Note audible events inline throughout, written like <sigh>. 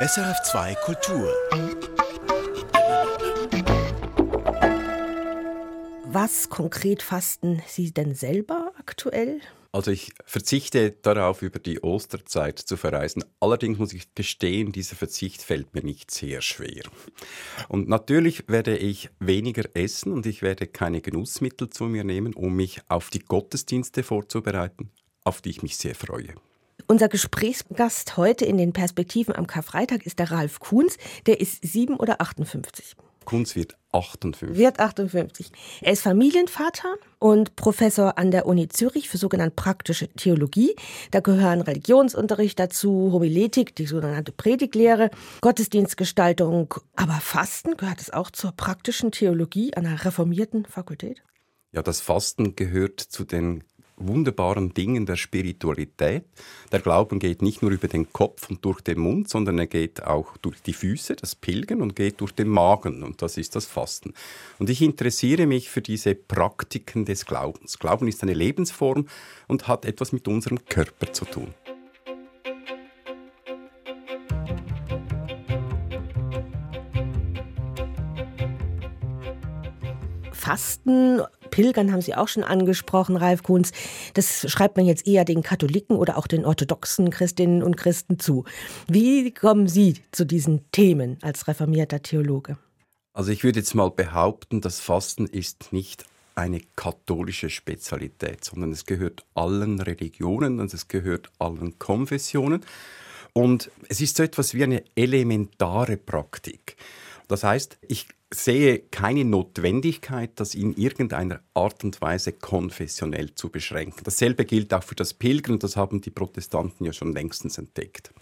SRF2 Kultur. Was konkret fasten Sie denn selber aktuell? Also ich verzichte darauf, über die Osterzeit zu verreisen. Allerdings muss ich gestehen, dieser Verzicht fällt mir nicht sehr schwer. Und natürlich werde ich weniger essen und ich werde keine Genussmittel zu mir nehmen, um mich auf die Gottesdienste vorzubereiten, auf die ich mich sehr freue. Unser Gesprächsgast heute in den Perspektiven am Karfreitag ist der Ralf Kuhns. Der ist sieben oder 58. Kunz wird 58. Wird 58. Er ist Familienvater und Professor an der Uni Zürich für sogenannte praktische Theologie. Da gehören Religionsunterricht dazu, Homiletik, die sogenannte Prediglehre, Gottesdienstgestaltung. Aber Fasten gehört es auch zur praktischen Theologie einer reformierten Fakultät? Ja, das Fasten gehört zu den wunderbaren Dingen der Spiritualität. Der Glauben geht nicht nur über den Kopf und durch den Mund, sondern er geht auch durch die Füße, das Pilgern, und geht durch den Magen, und das ist das Fasten. Und ich interessiere mich für diese Praktiken des Glaubens. Glauben ist eine Lebensform und hat etwas mit unserem Körper zu tun. Fasten Pilgern haben Sie auch schon angesprochen, Ralf Kunz. Das schreibt man jetzt eher den Katholiken oder auch den orthodoxen Christinnen und Christen zu. Wie kommen Sie zu diesen Themen als reformierter Theologe? Also ich würde jetzt mal behaupten, das Fasten ist nicht eine katholische Spezialität, sondern es gehört allen Religionen und es gehört allen Konfessionen. Und es ist so etwas wie eine elementare Praktik. Das heißt, ich sehe keine Notwendigkeit, das in irgendeiner Art und Weise konfessionell zu beschränken. Dasselbe gilt auch für das Pilgern, das haben die Protestanten ja schon längstens entdeckt.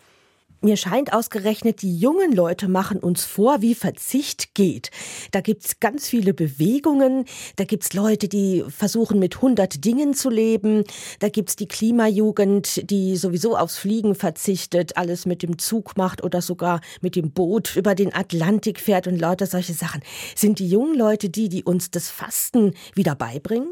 Mir scheint ausgerechnet, die jungen Leute machen uns vor, wie Verzicht geht. Da gibt's ganz viele Bewegungen, da gibt's Leute, die versuchen mit 100 Dingen zu leben, da gibt's die Klimajugend, die sowieso aufs Fliegen verzichtet, alles mit dem Zug macht oder sogar mit dem Boot über den Atlantik fährt und lauter solche Sachen. Sind die jungen Leute die, die uns das Fasten wieder beibringen?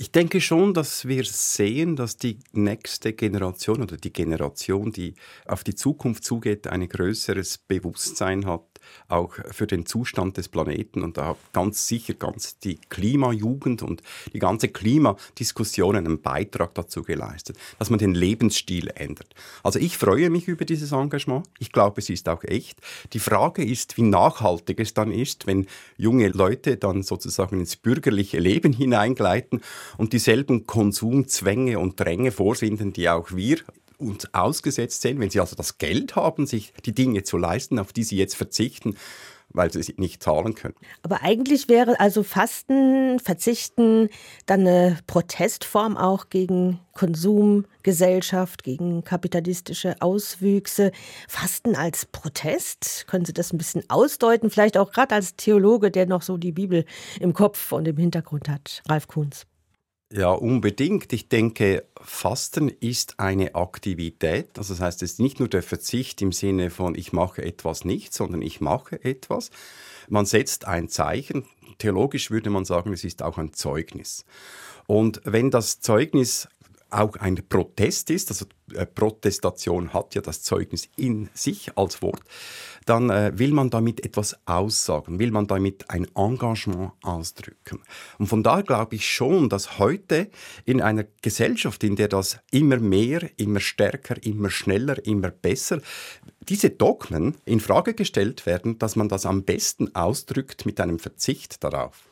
Ich denke schon, dass wir sehen, dass die nächste Generation oder die Generation, die auf die Zukunft zugeht, ein größeres Bewusstsein hat auch für den Zustand des Planeten und da ganz sicher ganz die Klimajugend und die ganze Klimadiskussion einen Beitrag dazu geleistet, dass man den Lebensstil ändert. Also ich freue mich über dieses Engagement. Ich glaube, es ist auch echt. Die Frage ist, wie nachhaltig es dann ist, wenn junge Leute dann sozusagen ins bürgerliche Leben hineingleiten und dieselben Konsumzwänge und Dränge vorfinden, die auch wir uns ausgesetzt sehen, wenn sie also das Geld haben, sich die Dinge zu leisten, auf die sie jetzt verzichten, weil sie sie nicht zahlen können. Aber eigentlich wäre also Fasten, Verzichten dann eine Protestform auch gegen Konsumgesellschaft, gegen kapitalistische Auswüchse. Fasten als Protest? Können Sie das ein bisschen ausdeuten? Vielleicht auch gerade als Theologe, der noch so die Bibel im Kopf und im Hintergrund hat. Ralf Kunz. Ja, unbedingt. Ich denke, Fasten ist eine Aktivität. Also das heißt, es ist nicht nur der Verzicht im Sinne von ich mache etwas nicht, sondern ich mache etwas. Man setzt ein Zeichen. Theologisch würde man sagen, es ist auch ein Zeugnis. Und wenn das Zeugnis auch ein Protest ist, also äh, Protestation hat ja das Zeugnis in sich als Wort, dann äh, will man damit etwas aussagen, will man damit ein Engagement ausdrücken. Und von daher glaube ich schon, dass heute in einer Gesellschaft, in der das immer mehr, immer stärker, immer schneller, immer besser, diese Dogmen in Frage gestellt werden, dass man das am besten ausdrückt mit einem Verzicht darauf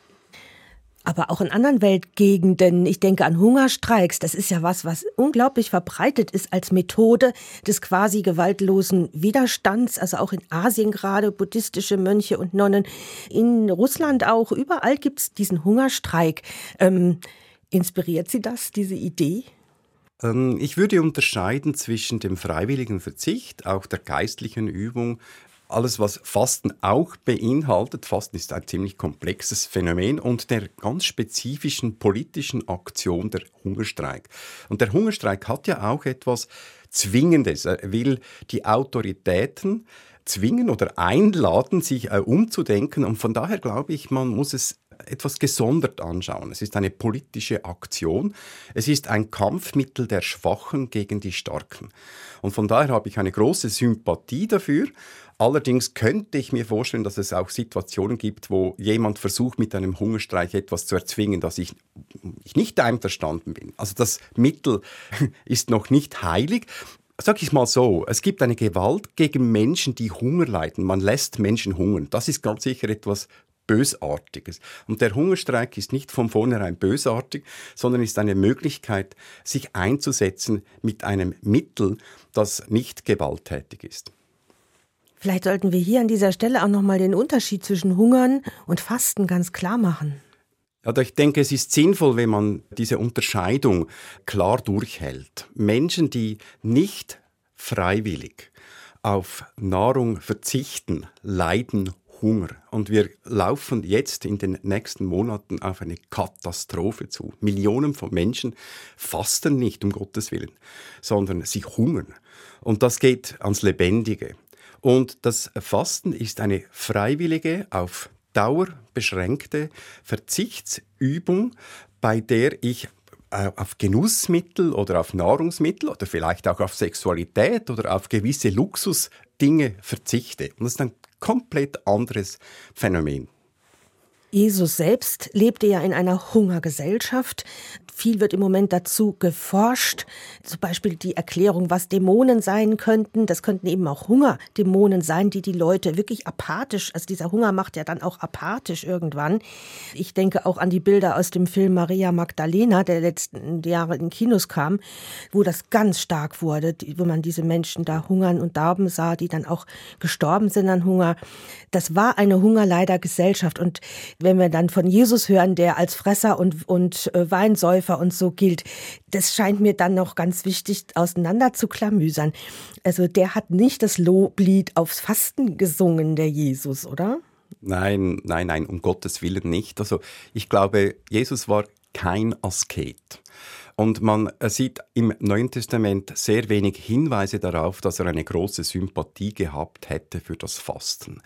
aber auch in anderen Weltgegenden. Ich denke an Hungerstreiks. Das ist ja was, was unglaublich verbreitet ist als Methode des quasi gewaltlosen Widerstands. Also auch in Asien gerade buddhistische Mönche und Nonnen. In Russland auch. Überall gibt es diesen Hungerstreik. Ähm, inspiriert Sie das, diese Idee? Ähm, ich würde unterscheiden zwischen dem freiwilligen Verzicht, auch der geistlichen Übung, alles, was Fasten auch beinhaltet, Fasten ist ein ziemlich komplexes Phänomen und der ganz spezifischen politischen Aktion der Hungerstreik. Und der Hungerstreik hat ja auch etwas Zwingendes. Er will die Autoritäten zwingen oder einladen, sich äh, umzudenken. Und von daher glaube ich, man muss es etwas gesondert anschauen. Es ist eine politische Aktion. Es ist ein Kampfmittel der Schwachen gegen die Starken. Und von daher habe ich eine große Sympathie dafür. Allerdings könnte ich mir vorstellen, dass es auch Situationen gibt, wo jemand versucht, mit einem Hungerstreich etwas zu erzwingen, dass ich, ich nicht einverstanden bin. Also das Mittel <laughs> ist noch nicht heilig. Sag ich mal so, es gibt eine Gewalt gegen Menschen, die Hunger leiden. Man lässt Menschen hungern. Das ist ganz sicher etwas Bösartiges. Und der Hungerstreik ist nicht von vornherein bösartig, sondern ist eine Möglichkeit, sich einzusetzen mit einem Mittel, das nicht gewalttätig ist. Vielleicht sollten wir hier an dieser Stelle auch nochmal den Unterschied zwischen Hungern und Fasten ganz klar machen. Ja, ich denke, es ist sinnvoll, wenn man diese Unterscheidung klar durchhält. Menschen, die nicht freiwillig auf Nahrung verzichten, leiden Hunger. Und wir laufen jetzt in den nächsten Monaten auf eine Katastrophe zu. Millionen von Menschen fasten nicht, um Gottes Willen, sondern sie hungern. Und das geht ans Lebendige. Und das Fasten ist eine freiwillige, auf Dauer beschränkte Verzichtsübung, bei der ich äh, auf Genussmittel oder auf Nahrungsmittel oder vielleicht auch auf Sexualität oder auf gewisse Luxusdinge verzichte. Und das ist ein komplett anderes Phänomen. Jesus selbst lebte ja in einer Hungergesellschaft. Viel wird im Moment dazu geforscht. Zum Beispiel die Erklärung, was Dämonen sein könnten. Das könnten eben auch Hungerdämonen sein, die die Leute wirklich apathisch, also dieser Hunger macht ja dann auch apathisch irgendwann. Ich denke auch an die Bilder aus dem Film Maria Magdalena, der letzten Jahre in Kinos kam, wo das ganz stark wurde, wo man diese Menschen da hungern und darben sah, die dann auch gestorben sind an Hunger. Das war eine Hungerleider-Gesellschaft. Und wenn wir dann von Jesus hören, der als Fresser und, und äh, Weinsäufer und so gilt. Das scheint mir dann noch ganz wichtig auseinander zu klamüsern. Also der hat nicht das Loblied aufs Fasten gesungen, der Jesus, oder? Nein, nein, nein, um Gottes Willen nicht. Also ich glaube, Jesus war kein Asket. Und man sieht im Neuen Testament sehr wenig Hinweise darauf, dass er eine große Sympathie gehabt hätte für das Fasten.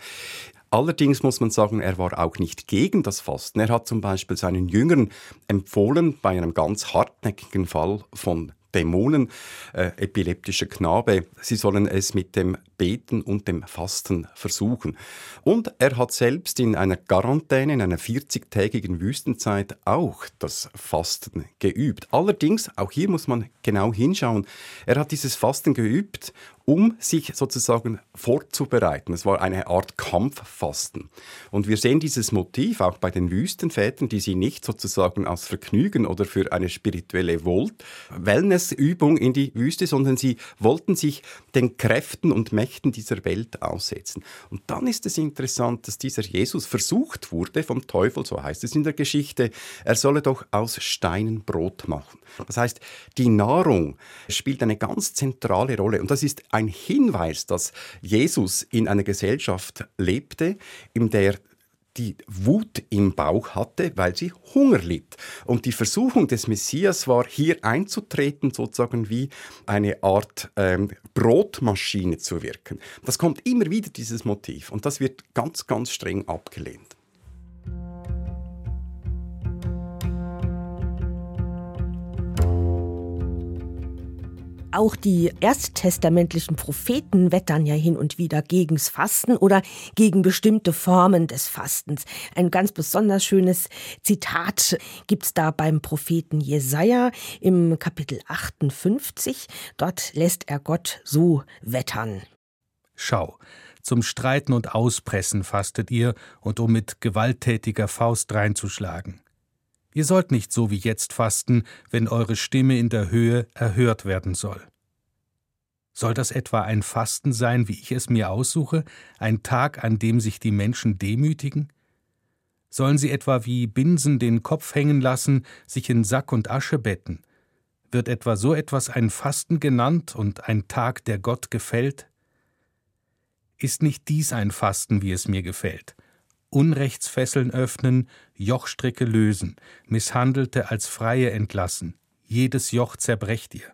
Allerdings muss man sagen, er war auch nicht gegen das Fasten. Er hat zum Beispiel seinen Jüngern empfohlen, bei einem ganz hartnäckigen Fall von Dämonen, äh, epileptischer Knabe, sie sollen es mit dem Beten und dem Fasten versuchen. Und er hat selbst in einer Quarantäne, in einer 40-tägigen Wüstenzeit auch das Fasten geübt. Allerdings, auch hier muss man genau hinschauen, er hat dieses Fasten geübt, um sich sozusagen vorzubereiten. Es war eine Art Kampffasten. Und wir sehen dieses Motiv auch bei den Wüstenvätern, die sie nicht sozusagen als Vergnügen oder für eine spirituelle Wellnessübung in die Wüste, sondern sie wollten sich den Kräften und Mächten dieser Welt aussetzen. Und dann ist es interessant, dass dieser Jesus versucht wurde vom Teufel, so heißt es in der Geschichte, er solle doch aus Steinen Brot machen. Das heißt, die Nahrung spielt eine ganz zentrale Rolle. Und das ist ein Hinweis, dass Jesus in einer Gesellschaft lebte, in der die Wut im Bauch hatte, weil sie Hunger litt. Und die Versuchung des Messias war, hier einzutreten, sozusagen wie eine Art ähm, Brotmaschine zu wirken. Das kommt immer wieder, dieses Motiv. Und das wird ganz, ganz streng abgelehnt. Auch die ersttestamentlichen Propheten wettern ja hin und wieder gegens Fasten oder gegen bestimmte Formen des Fastens. Ein ganz besonders schönes Zitat gibt's da beim Propheten Jesaja im Kapitel 58. Dort lässt er Gott so wettern. Schau, zum Streiten und Auspressen fastet ihr und um mit gewalttätiger Faust reinzuschlagen. Ihr sollt nicht so wie jetzt fasten, wenn eure Stimme in der Höhe erhört werden soll. Soll das etwa ein Fasten sein, wie ich es mir aussuche, ein Tag, an dem sich die Menschen demütigen? Sollen sie etwa wie Binsen den Kopf hängen lassen, sich in Sack und Asche betten? Wird etwa so etwas ein Fasten genannt und ein Tag, der Gott gefällt? Ist nicht dies ein Fasten, wie es mir gefällt? Unrechtsfesseln öffnen, Jochstricke lösen, Misshandelte als Freie entlassen, jedes Joch zerbrecht ihr.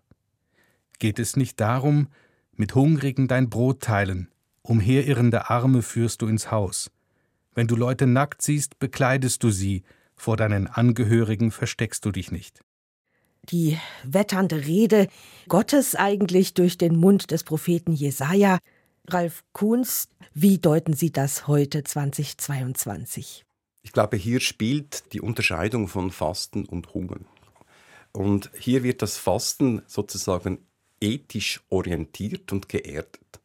Geht es nicht darum, mit Hungrigen dein Brot teilen, umherirrende Arme führst du ins Haus. Wenn du Leute nackt siehst, bekleidest du sie, Vor deinen Angehörigen versteckst du dich nicht. Die wetternde Rede Gottes eigentlich durch den Mund des Propheten Jesaja. Ralf Kuhns, wie deuten Sie das heute 2022? Ich glaube, hier spielt die Unterscheidung von Fasten und Hungern. Und hier wird das Fasten sozusagen ethisch orientiert und geerdet.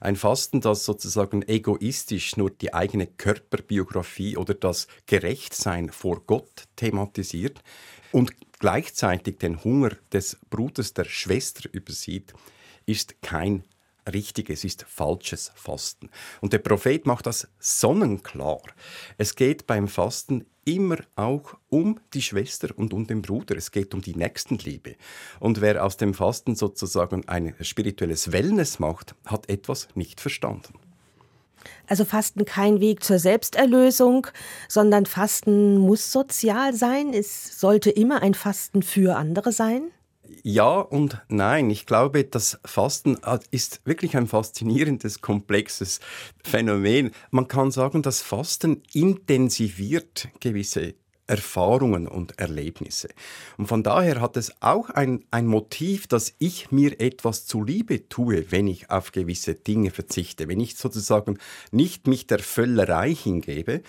Ein Fasten, das sozusagen egoistisch nur die eigene Körperbiografie oder das Gerechtsein vor Gott thematisiert und gleichzeitig den Hunger des Bruders, der Schwester übersieht, ist kein richtiges, ist falsches Fasten. Und der Prophet macht das sonnenklar. Es geht beim Fasten immer auch um die Schwester und um den Bruder. Es geht um die Nächstenliebe. Und wer aus dem Fasten sozusagen ein spirituelles Wellness macht, hat etwas nicht verstanden. Also Fasten kein Weg zur Selbsterlösung, sondern Fasten muss sozial sein. Es sollte immer ein Fasten für andere sein. Ja und nein. Ich glaube, das Fasten ist wirklich ein faszinierendes, komplexes Phänomen. Man kann sagen, das Fasten intensiviert gewisse Erfahrungen und Erlebnisse. Und von daher hat es auch ein, ein Motiv, dass ich mir etwas zuliebe tue, wenn ich auf gewisse Dinge verzichte, wenn ich sozusagen nicht mich der Völlerei hingebe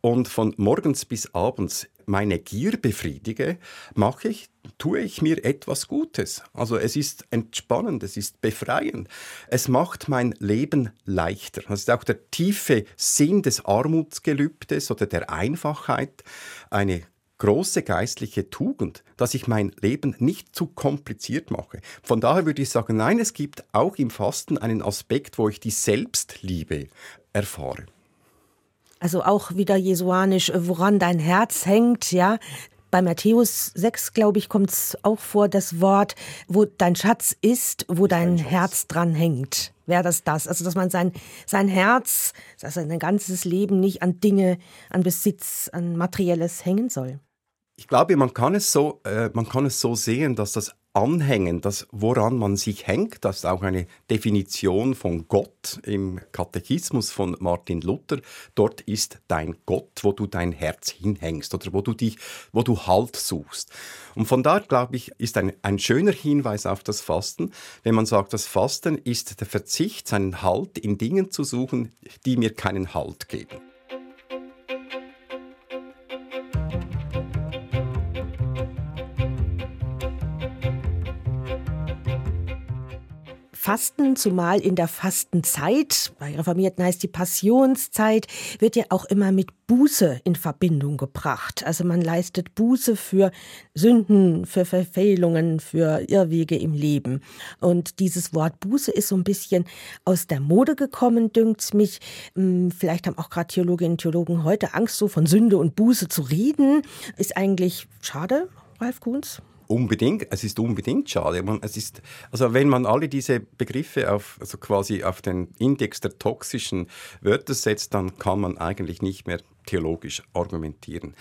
und von morgens bis abends meine Gier befriedige, mache ich, tue ich mir etwas Gutes. Also es ist entspannend, es ist befreiend. Es macht mein Leben leichter. Das ist auch der tiefe Sinn des Armutsgelübdes oder der Einfachheit. Eine große geistliche Tugend, dass ich mein Leben nicht zu kompliziert mache. Von daher würde ich sagen, nein, es gibt auch im Fasten einen Aspekt, wo ich die Selbstliebe erfahre. Also auch wieder jesuanisch, woran dein Herz hängt, ja. Bei Matthäus 6, glaube ich, kommt es auch vor, das Wort, wo dein Schatz ist, wo dein Herz dran hängt. Wäre das das? Also, dass man sein, sein Herz, dass sein ganzes Leben nicht an Dinge, an Besitz, an Materielles hängen soll. Ich glaube, man kann es so, äh, man kann es so sehen, dass das Anhängen, das woran man sich hängt, das ist auch eine Definition von Gott im Katechismus von Martin Luther. Dort ist dein Gott, wo du dein Herz hinhängst oder wo du dich, wo du Halt suchst. Und von daher glaube ich, ist ein, ein schöner Hinweis auf das Fasten, wenn man sagt, das Fasten ist der Verzicht, seinen Halt in Dingen zu suchen, die mir keinen Halt geben. Fasten, zumal in der Fastenzeit, bei Reformierten heißt die Passionszeit, wird ja auch immer mit Buße in Verbindung gebracht. Also man leistet Buße für Sünden, für Verfehlungen, für Irrwege im Leben. Und dieses Wort Buße ist so ein bisschen aus der Mode gekommen, dünkt's mich. Hm, vielleicht haben auch gerade Theologinnen und Theologen heute Angst, so von Sünde und Buße zu reden. Ist eigentlich schade, Ralf Kuhns? Unbedingt, es ist unbedingt schade. es ist, also wenn man alle diese Begriffe auf, also quasi auf den Index der toxischen Wörter setzt, dann kann man eigentlich nicht mehr theologisch argumentieren.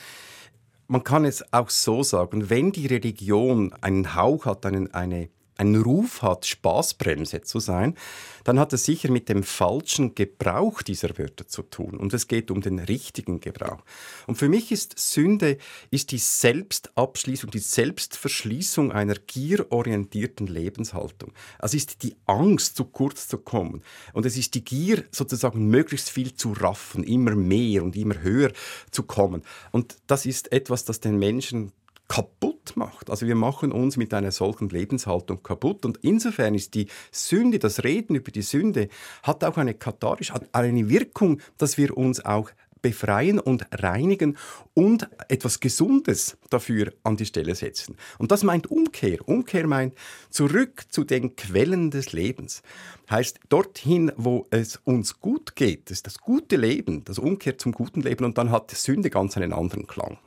Man kann es auch so sagen, wenn die Religion einen Hauch hat, einen, eine einen Ruf hat, Spaßbremse zu sein, dann hat es sicher mit dem falschen Gebrauch dieser Wörter zu tun. Und es geht um den richtigen Gebrauch. Und für mich ist Sünde ist die Selbstabschließung, die Selbstverschließung einer gierorientierten Lebenshaltung. Es ist die Angst, zu kurz zu kommen. Und es ist die Gier, sozusagen möglichst viel zu raffen, immer mehr und immer höher zu kommen. Und das ist etwas, das den Menschen kaputt macht. Also wir machen uns mit einer solchen Lebenshaltung kaputt. Und insofern ist die Sünde, das Reden über die Sünde, hat auch eine katharische, hat eine Wirkung, dass wir uns auch befreien und reinigen und etwas Gesundes dafür an die Stelle setzen. Und das meint Umkehr. Umkehr meint zurück zu den Quellen des Lebens. Heißt dorthin, wo es uns gut geht, das ist das gute Leben, das Umkehr zum guten Leben und dann hat Sünde ganz einen anderen Klang.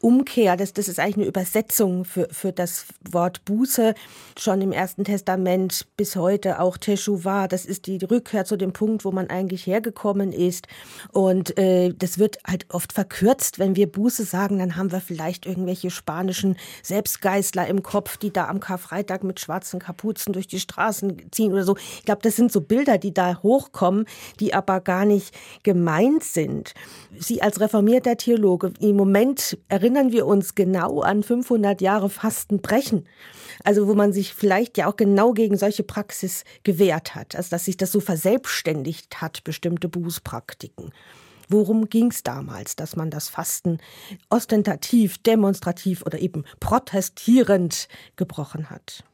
Umkehr, das, das ist eigentlich eine Übersetzung für, für das Wort Buße. Schon im Ersten Testament bis heute auch Teshuvah, das ist die Rückkehr zu dem Punkt, wo man eigentlich hergekommen ist. Und äh, das wird halt oft verkürzt. Wenn wir Buße sagen, dann haben wir vielleicht irgendwelche spanischen Selbstgeistler im Kopf, die da am Karfreitag mit schwarzen Kapuzen durch die Straßen ziehen oder so. Ich glaube, das sind so Bilder, die da hochkommen, die aber gar nicht gemeint sind. Sie als reformierter Theologe, im Moment erinnern wir uns genau an 500 Jahre Fastenbrechen. Also wo man sich vielleicht ja auch genau gegen solche Praxis gewehrt hat, also dass sich das so verselbstständigt hat, bestimmte Bußpraktiken. Worum ging es damals, dass man das Fasten ostentativ, demonstrativ oder eben protestierend gebrochen hat?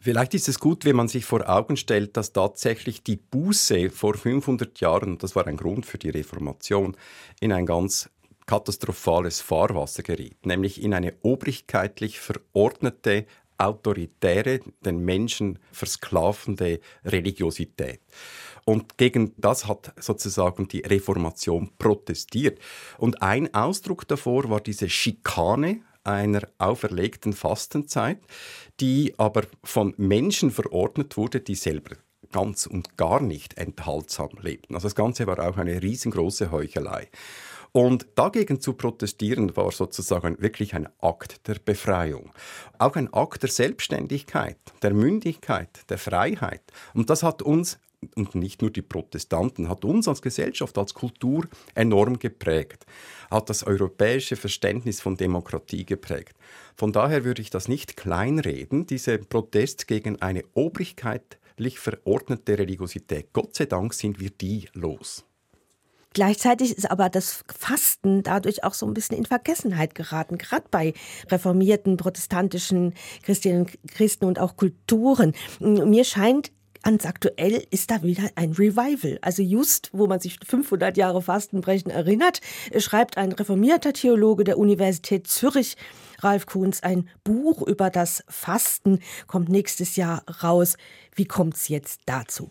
Vielleicht ist es gut, wenn man sich vor Augen stellt, dass tatsächlich die Buße vor 500 Jahren, das war ein Grund für die Reformation, in ein ganz katastrophales Fahrwasser geriet, nämlich in eine obrigkeitlich verordnete, autoritäre, den Menschen versklavende Religiosität. Und gegen das hat sozusagen die Reformation protestiert. Und ein Ausdruck davor war diese Schikane einer auferlegten Fastenzeit, die aber von Menschen verordnet wurde, die selber ganz und gar nicht enthaltsam lebten. Also das Ganze war auch eine riesengroße Heuchelei. Und dagegen zu protestieren war sozusagen wirklich ein Akt der Befreiung. Auch ein Akt der Selbstständigkeit, der Mündigkeit, der Freiheit. Und das hat uns und nicht nur die Protestanten, hat uns als Gesellschaft, als Kultur enorm geprägt, hat das europäische Verständnis von Demokratie geprägt. Von daher würde ich das nicht kleinreden, diese Protest gegen eine obrigkeitlich verordnete Religiosität. Gott sei Dank sind wir die los. Gleichzeitig ist aber das Fasten dadurch auch so ein bisschen in Vergessenheit geraten, gerade bei reformierten protestantischen Christinnen, Christen und auch Kulturen. Mir scheint, ganz aktuell ist da wieder ein Revival. Also just, wo man sich 500 Jahre Fastenbrechen erinnert, schreibt ein reformierter Theologe der Universität Zürich, Ralf Kuhns, ein Buch über das Fasten, kommt nächstes Jahr raus. Wie kommt es jetzt dazu?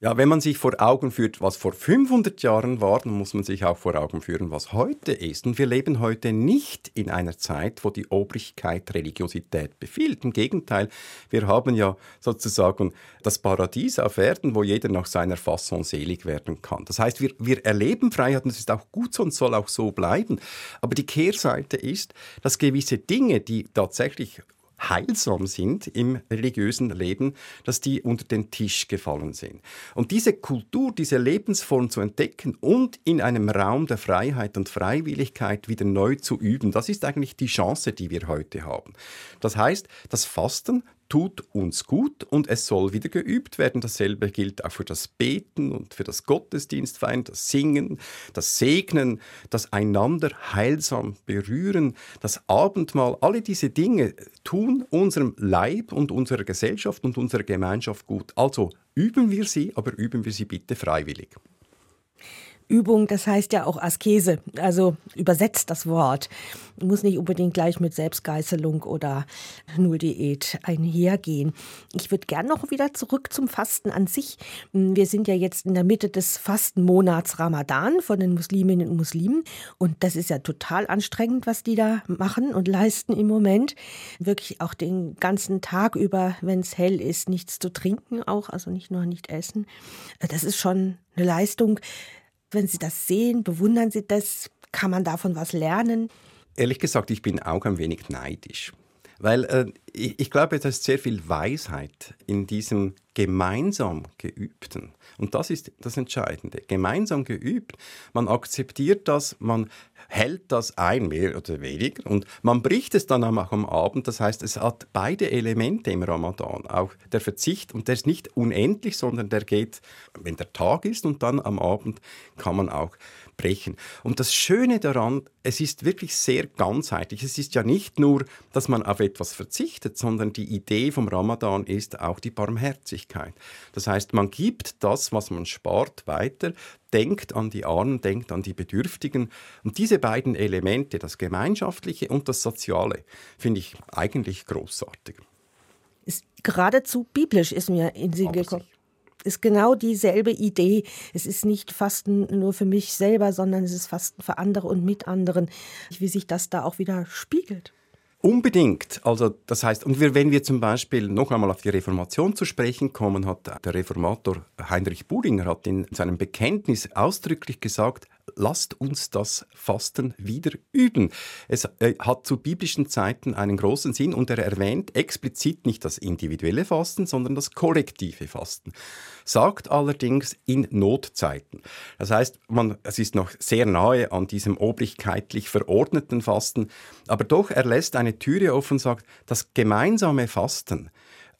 Ja, wenn man sich vor Augen führt, was vor 500 Jahren war, dann muss man sich auch vor Augen führen, was heute ist. Und wir leben heute nicht in einer Zeit, wo die Obrigkeit Religiosität befiehlt. Im Gegenteil, wir haben ja sozusagen das Paradies auf Erden, wo jeder nach seiner Fasson selig werden kann. Das heißt, wir, wir erleben Freiheit und das ist auch gut so und soll auch so bleiben. Aber die Kehrseite ist, dass gewisse Dinge, die tatsächlich heilsam sind im religiösen Leben, dass die unter den Tisch gefallen sind. Und diese Kultur, diese Lebensform zu entdecken und in einem Raum der Freiheit und Freiwilligkeit wieder neu zu üben, das ist eigentlich die Chance, die wir heute haben. Das heißt, das Fasten tut uns gut und es soll wieder geübt werden. Dasselbe gilt auch für das Beten und für das Gottesdienstfeiern, das Singen, das Segnen, das einander heilsam berühren, das Abendmahl. Alle diese Dinge tun unserem Leib und unserer Gesellschaft und unserer Gemeinschaft gut. Also üben wir sie, aber üben wir sie bitte freiwillig. Übung, das heißt ja auch Askese, also übersetzt das Wort. Muss nicht unbedingt gleich mit Selbstgeißelung oder Nulldiät einhergehen. Ich würde gern noch wieder zurück zum Fasten an sich. Wir sind ja jetzt in der Mitte des Fastenmonats Ramadan von den Musliminnen und Muslimen und das ist ja total anstrengend, was die da machen und leisten im Moment. Wirklich auch den ganzen Tag über, wenn es hell ist, nichts zu trinken auch, also nicht nur nicht essen. Das ist schon eine Leistung. Wenn Sie das sehen, bewundern Sie das? Kann man davon was lernen? Ehrlich gesagt, ich bin auch ein wenig neidisch. Weil äh, ich, ich, glaube, da ist sehr viel Weisheit in diesem gemeinsam geübten. Und das ist das Entscheidende. Gemeinsam geübt. Man akzeptiert das, man hält das ein, mehr oder weniger, und man bricht es dann auch am Abend. Das heißt, es hat beide Elemente im Ramadan. Auch der Verzicht, und der ist nicht unendlich, sondern der geht, wenn der Tag ist, und dann am Abend kann man auch brechen. Und das Schöne daran, es ist wirklich sehr ganzheitlich. Es ist ja nicht nur, dass man auf etwas verzichtet, sondern die Idee vom Ramadan ist auch die Barmherzigkeit. Das heißt, man gibt das, was man spart, weiter, denkt an die Armen, denkt an die Bedürftigen. Und diese beiden Elemente, das Gemeinschaftliche und das Soziale, finde ich eigentlich großartig. Ist geradezu biblisch, ist mir in Sinn gekommen ist genau dieselbe Idee. Es ist nicht Fasten nur für mich selber, sondern es ist Fasten für andere und mit anderen. Wie sich das da auch wieder spiegelt. Unbedingt. Also das heißt, und wir, wenn wir zum Beispiel noch einmal auf die Reformation zu sprechen kommen, hat der Reformator Heinrich Bullinger hat in seinem Bekenntnis ausdrücklich gesagt, lasst uns das Fasten wieder üben. Es äh, hat zu biblischen Zeiten einen großen Sinn und er erwähnt explizit nicht das individuelle Fasten, sondern das kollektive Fasten. Sagt allerdings in Notzeiten. Das heißt, man, es ist noch sehr nahe an diesem oblichkeitlich verordneten Fasten, aber doch er lässt eine Türe offen und sagt, das gemeinsame Fasten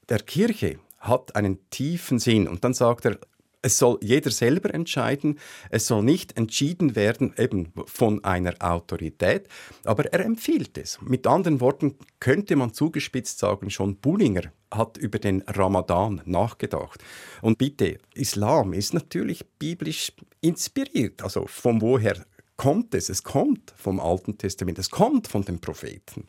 der Kirche hat einen tiefen Sinn. Und dann sagt er, es soll jeder selber entscheiden. Es soll nicht entschieden werden eben von einer Autorität, aber er empfiehlt es. Mit anderen Worten könnte man zugespitzt sagen, schon Bullinger hat über den Ramadan nachgedacht. Und bitte, Islam ist natürlich biblisch inspiriert. Also von woher kommt es? Es kommt vom Alten Testament, es kommt von den Propheten.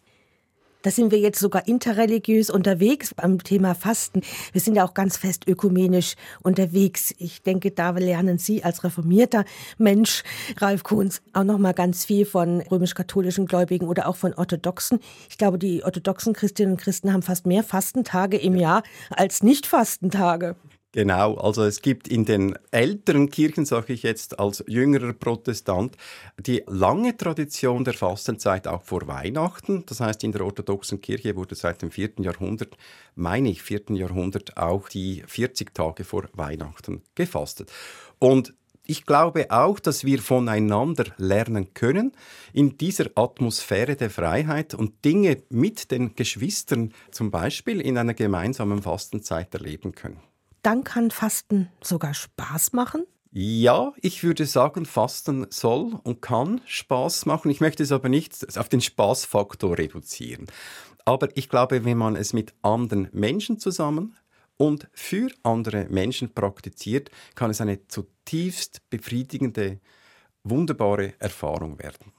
Da sind wir jetzt sogar interreligiös unterwegs beim Thema Fasten. Wir sind ja auch ganz fest ökumenisch unterwegs. Ich denke, da lernen Sie als reformierter Mensch, Ralf Kuhns, auch noch mal ganz viel von römisch-katholischen Gläubigen oder auch von orthodoxen. Ich glaube, die orthodoxen Christinnen und Christen haben fast mehr Fastentage im Jahr als Nicht-Fastentage. Genau, also es gibt in den älteren Kirchen, sage ich jetzt als jüngerer Protestant, die lange Tradition der Fastenzeit auch vor Weihnachten. Das heißt, in der orthodoxen Kirche wurde seit dem 4. Jahrhundert, meine ich, 4. Jahrhundert auch die 40 Tage vor Weihnachten gefastet. Und ich glaube auch, dass wir voneinander lernen können in dieser Atmosphäre der Freiheit und Dinge mit den Geschwistern zum Beispiel in einer gemeinsamen Fastenzeit erleben können dann kann Fasten sogar Spaß machen? Ja, ich würde sagen, Fasten soll und kann Spaß machen. Ich möchte es aber nicht auf den Spaßfaktor reduzieren. Aber ich glaube, wenn man es mit anderen Menschen zusammen und für andere Menschen praktiziert, kann es eine zutiefst befriedigende, wunderbare Erfahrung werden.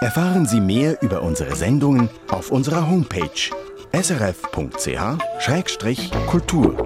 Erfahren Sie mehr über unsere Sendungen auf unserer Homepage srf.ch-kultur.